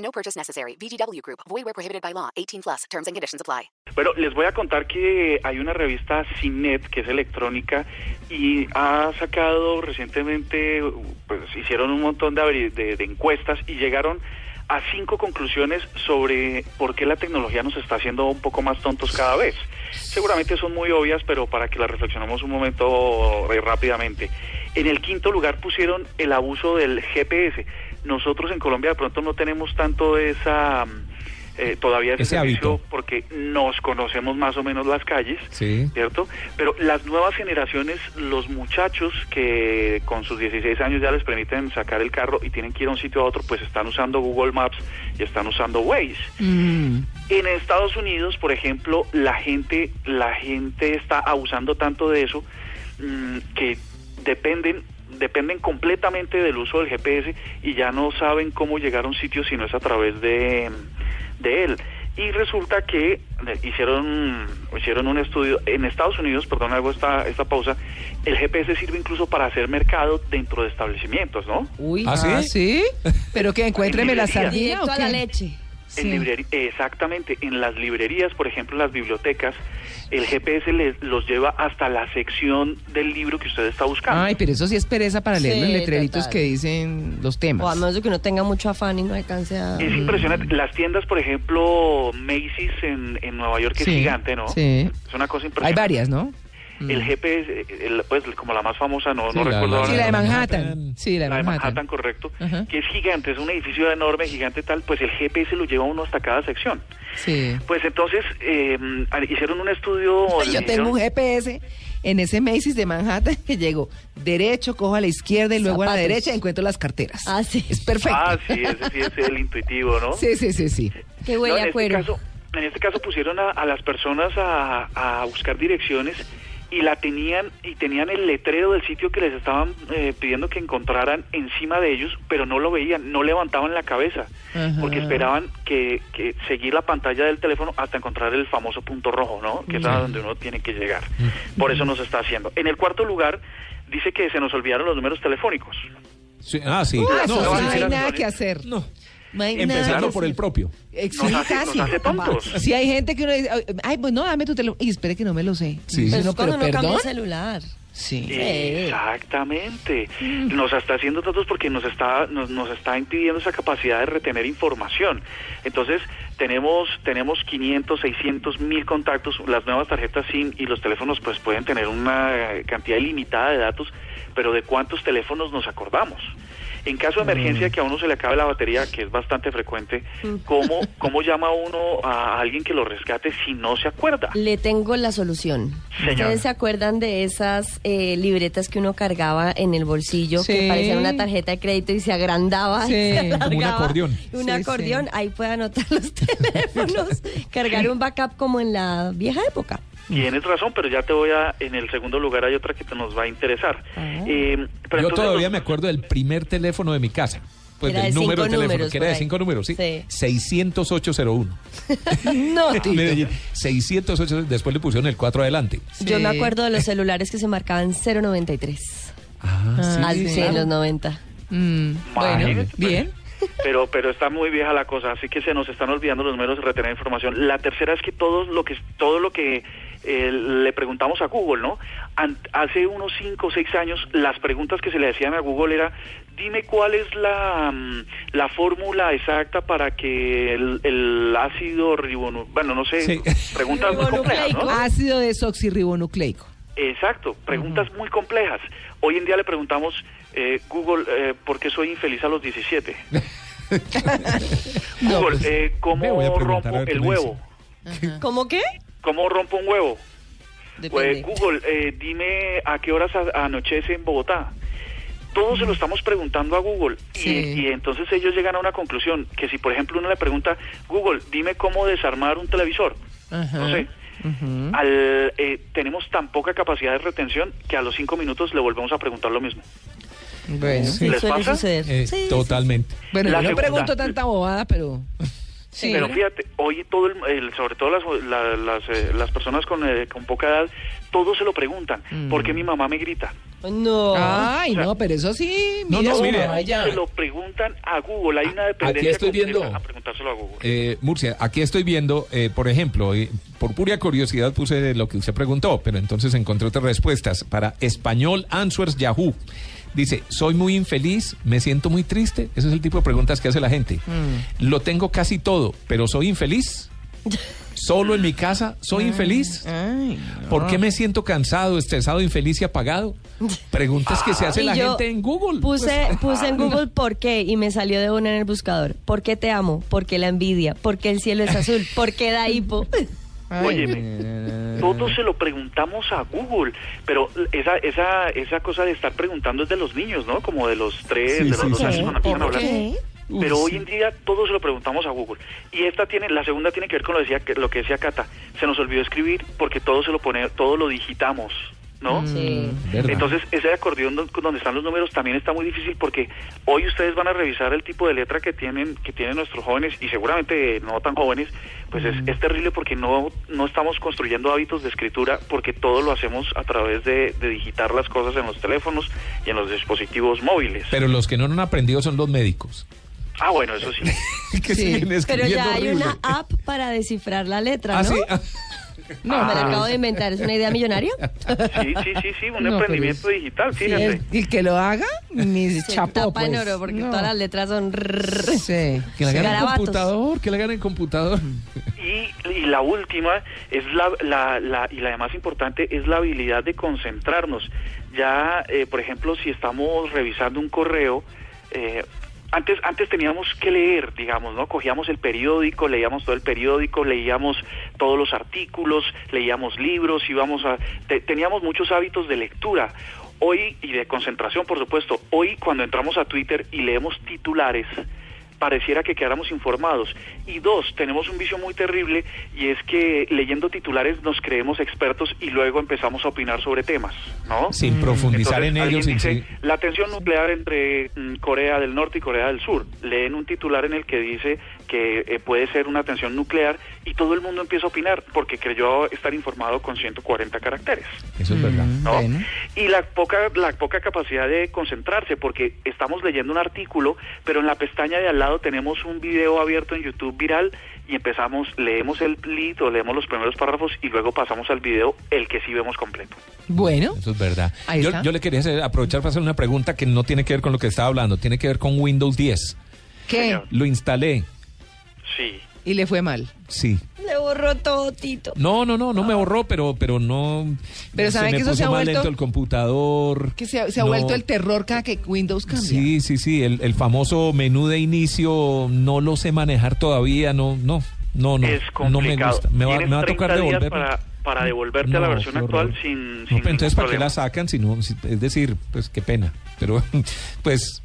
No purchase necessary. VGW Group. Void where prohibited by law. 18 plus. Terms and conditions apply. Bueno, les voy a contar que hay una revista CINET que es electrónica y ha sacado recientemente, pues hicieron un montón de, de- de encuestas y llegaron a cinco conclusiones sobre por qué la tecnología nos está haciendo un poco más tontos cada vez. Seguramente son muy obvias, pero para que las reflexionemos un momento eh, rápidamente. En el quinto lugar pusieron el abuso del GPS. Nosotros en Colombia de pronto no tenemos tanto esa... mm, eh, todavía ese, Ese servicio hábito. porque nos conocemos más o menos las calles, Sí. ¿cierto? Pero las nuevas generaciones, los muchachos que con sus 16 años ya les permiten sacar el carro y tienen que ir a un sitio a otro, pues están usando Google Maps y están usando Waze. En Estados Unidos, por ejemplo, la gente, la gente está abusando tanto de eso mm, que dependen dependen completamente del uso del GPS y ya no saben cómo llegar a un sitio si no es a través de, de él. Y resulta que eh, hicieron hicieron un estudio en Estados Unidos, perdón, hago esta esta pausa, el GPS sirve incluso para hacer mercado dentro de establecimientos, ¿no? Uy, ¿Ah, sí? sí? Pero que encuéntreme la sardina o a la qué? leche. Sí. En librería, exactamente, en las librerías, por ejemplo, en las bibliotecas, el GPS les, los lleva hasta la sección del libro que usted está buscando. Ay, pero eso sí es pereza para leer Sí, los letreritos total. que dicen los temas. O a menos de que uno tenga mucho afán y no alcance a... Es impresionante. Las tiendas, por ejemplo, Macy's en, en Nueva York es Sí, gigante, ¿no? sí. Es una cosa Hay impresionante. varias, ¿no? El GPS, el- pues como la más famosa, no, Sí, no la- recuerdo ahora. Sí, la de Manhattan. Manhattan. Sí, la de La de Manhattan. Manhattan, correcto. Que es gigante, es un edificio enorme, gigante tal, pues el GPS lo lleva uno hasta cada sección. Sí. Pues entonces eh, hicieron un estudio... Yo hicieron- tengo un GPS en ese Macy's de Manhattan que llego derecho, cojo a la izquierda y luego a la derecha encuentro las carteras. Ah, sí. Es perfecto. Ah, sí, ese sí es el intuitivo, ¿no? Sí, sí, sí, sí. Que No, huele en, a este caso, en este caso pusieron a, a las personas a, a buscar direcciones y la tenían y tenían el letrero del sitio que les estaban eh, pidiendo que encontraran encima de ellos, pero no lo veían, no levantaban la cabeza, porque esperaban que, que seguir la pantalla del teléfono hasta encontrar el famoso punto rojo, ¿no? Que es a donde uno tiene que llegar. Por eso nos está haciendo. En el cuarto lugar dice que se nos olvidaron los números telefónicos. Sí, Ah, sí. Ah, no, hay nada que hacer. No. No Empezando por el propio. Eh, sí, hace- nos casi. hace tontos. Sí, hay gente que uno dice, ay, pues no, dame tu teléfono. Y espere que no me lo sé. Sí. Pero uno, es cuando pero uno cambia el celular. Sí. Exactamente. Nos está haciendo tantos porque nos está nos, nos está impidiendo esa capacidad de retener información. Entonces, tenemos tenemos 500, 600 mil contactos, las nuevas tarjetas SIM y los teléfonos pues pueden tener una cantidad ilimitada de datos, pero ¿de cuántos teléfonos nos acordamos? En caso de emergencia que a uno se le acabe la batería, que es bastante frecuente, ¿cómo, cómo llama uno a alguien que lo rescate si no se acuerda? Le tengo la solución. Señor. ¿Ustedes se acuerdan de esas eh, libretas que uno cargaba en el bolsillo Sí. que parecían una tarjeta de crédito y se agrandaba? y Sí. se Como un acordeón. Un Sí, acordeón, sí. ahí puede anotar los teléfonos, cargar un backup como en la vieja época. Tienes razón, pero ya te voy a, en el segundo lugar hay otra que te nos va a interesar. Ah. Eh, pero Yo entonces todavía los- me acuerdo del primer teléfono de mi casa. Pues Era del de número de teléfono, números que era de cinco números, sí. Sí. 60801. No. Medellín, 608, después le pusieron el 4 adelante. Yo me acuerdo de los celulares que se marcaban 093. Ah, al sí, sí, claro. en los 90. Mm, bueno, Imagínate, bien. Pero, pero está muy vieja la cosa, así que se nos están olvidando los números de retener información. La tercera es que todo lo que todo lo que eh, le preguntamos a Google, ¿no? An- hace unos cinco o seis años, las preguntas que se le hacían a Google era, dime cuál es la, mm, la fórmula exacta para que el, el ácido ribonucleico, bueno, no sé, Sí. preguntas muy complejas, ¿no? Ácido desoxirribonucleico. Exacto, preguntas muy complejas. Hoy en día le preguntamos, eh, Google, eh, ¿por qué soy infeliz a los 17? No, Google, pues, eh, ¿cómo rompo el huevo? ¿Cómo qué? ¿Cómo rompo un huevo? Depende. Eh, Google, eh, dime a qué horas anochece en Bogotá. Todo se lo estamos preguntando a Google y, Sí. y entonces ellos llegan a una conclusión que si por ejemplo uno le pregunta Google, dime cómo desarmar un televisor, Ajá. no sé, al, eh, tenemos tan poca capacidad de retención que a los cinco minutos le volvemos a preguntar lo mismo. Bueno, Sí, ¿Les pasa? suceder. Eh, Sí, sí, totalmente. bueno La yo no pregunto tanta bobada, pero... Sí. Pero fíjate, hoy todo el, el- sobre todo las, la- las, eh, las personas con, eh, con poca edad, todos se lo preguntan. Mm. ¿Por qué mi mamá me grita? No. Ay, O sea, no, pero eso sí, No, mire no, su mire. mamá ya. Se lo preguntan a Google. Hay una dependencia estoy completa viendo. a preguntárselo a Google. Eh, Murcia, aquí estoy viendo, eh, por ejemplo, eh, por pura curiosidad puse lo que usted preguntó, pero entonces encontré otras respuestas. Para español, Answers Yahoo. Dice, soy muy infeliz, me siento muy triste. Ese es el tipo de preguntas que hace la gente. Mm. Lo tengo casi todo, pero soy infeliz. Solo en mi casa, soy infeliz. Ay, no. ¿Por qué me siento cansado, estresado, infeliz y apagado? Preguntas que se hace Y la gente en Google. Puse, Pues, puse en Google por qué y me salió de una en el buscador. ¿Por qué te amo? ¿Por qué la envidia? ¿Por qué el cielo es azul? ¿Por qué da hipo? Ay, Óyeme, no, no, no. Todos se lo preguntamos a Google, pero esa, esa, esa cosa de estar preguntando es de los niños, ¿no? Como de los tres, Sí, de los sí, dos sí. años cuando empiezan a ¿Por hablar. qué? Pero hoy sí. en día todo se lo preguntamos a Google. Y esta tiene, la segunda tiene que ver con lo, decía, que- lo que decía Cata. Se nos olvidó escribir porque todo se lo pone, todo lo digitamos, ¿no? Sí. ¿verdad? Entonces, ese acordeón don- donde están los números también está muy difícil porque hoy ustedes van a revisar el tipo de letra que tienen que tienen nuestros jóvenes y seguramente no tan jóvenes, pues es, es terrible porque no no estamos construyendo hábitos de escritura porque todo lo hacemos a través de, de digitar las cosas en los teléfonos y en los dispositivos móviles. Pero los que no han aprendido son los médicos. Ah, bueno, eso sí. que Sí. Pero ya hay horrible. una app para descifrar la letra, Ah, ¿no? sí. Ah, me la acabo de inventar. ¿Es una idea millonaria? Sí, sí, sí, sí, un No, emprendimiento pero es- digital, Sí, fíjate. el, el que lo haga, ni Se chapó, tapa en pues. oro porque No. todas las letras son... Sí. Que la hagan en computador, que la hagan en computador. Y, y la última es la, la, la y la más importante es la habilidad de concentrarnos. Ya, eh, por ejemplo, si estamos revisando un correo, eh, antes antes teníamos que leer, digamos, ¿no? Cogíamos el periódico, leíamos todo el periódico, leíamos todos los artículos, leíamos libros, íbamos a te- teníamos muchos hábitos de lectura. Hoy y de concentración, por supuesto. Hoy cuando entramos a Twitter y leemos titulares, pareciera que quedáramos informados. Y dos, tenemos un vicio muy terrible y es que leyendo titulares nos creemos expertos y luego empezamos a opinar sobre temas, ¿no? Sin profundizar Entonces, en ellos. sin- dice, sin- la tensión nuclear entre mm, Corea del Norte y Corea del Sur. Leen un titular en el que dice que eh, puede ser una tensión nuclear y todo el mundo empieza a opinar porque creyó estar informado con 140 caracteres. Eso es verdad. ¿no? Bueno. Y la poca, la poca capacidad de concentrarse, porque estamos leyendo un artículo, pero en la pestaña de al lado tenemos un video abierto en YouTube viral y empezamos, leemos el lead o leemos los primeros párrafos y luego pasamos al video, el que sí vemos completo. Bueno, Eso es verdad. Ahí Yo, está. yo le quería hacer- aprovechar para hacer una pregunta que no tiene que ver con lo que estaba hablando, tiene que ver con Windows 10. ¿qué? Lo instalé, Sí. Y le fue mal. sí. Le borró todo, Tito. No, no, no, no me borró, pero, pero no. Pero se ¿sabe me que eso puso se ha más vuelto- lento el computador. Que se, ha- se ha No. vuelto el terror cada que Windows cambia. Sí, sí, sí. El, el famoso menú de inicio no lo sé manejar todavía. No, no, no, no. es no me complicado. gusta. Me va, me va a 30 tocar días devolverlo. para, para devolverte a la No, versión actual sin, No, pero entonces, ¿para qué la sacan? Si no, si- es decir, pues qué pena. Pero, pues,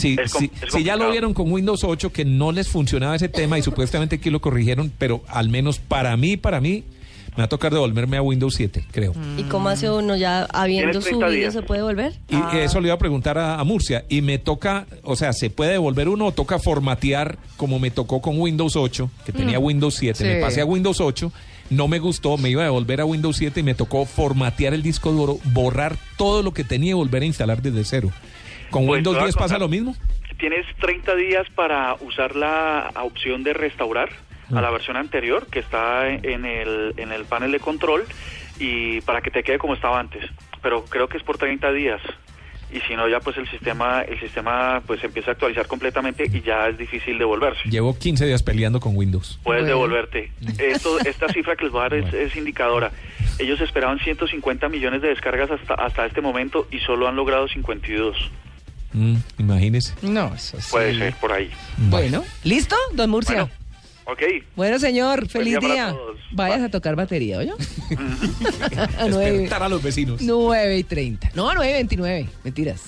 si, Es si, ya lo vieron con Windows 8, que no les funcionaba ese tema y supuestamente aquí lo corrigieron, pero al menos para mí, para mí, me va a tocar devolverme a Windows 7, creo. ¿Y cómo hace uno ya habiendo Tienes 30 subido días. se puede volver? Y eso le iba a preguntar a, a Murcia. Y me toca, o sea, ¿se puede devolver uno o toca formatear como me tocó con Windows 8, que tenía Windows 7? Sí. Me pasé a Windows 8, no me gustó, me iba a devolver a Windows 7 y me tocó formatear el disco duro, borrar todo lo que tenía y volver a instalar desde cero. ¿Con Pues, Windows te voy a 10 pasa lo mismo? Tienes 30 días para usar la opción de restaurar a la versión anterior que está en el, en el panel de control y para que te quede como estaba antes. Pero creo que es por 30 días. Y si no, ya pues el sistema el sistema pues empieza a actualizar completamente y ya es difícil devolverse. Llevo 15 días peleando con Windows. Puedes Bueno. devolverte. Esto, esta cifra que les voy a dar es, es indicadora. Ellos esperaban 150 millones de descargas hasta, hasta este momento y solo han logrado 52. Mm, imagínese. No, eso sí. Puede ser por ahí. Bueno, ¿listo, don Murcia? Bueno, ok. Bueno, señor, feliz día. Vayas Bye. a tocar batería, ¿oye? a los vecinos. 9 y 30. No, 9 y 29. Mentiras.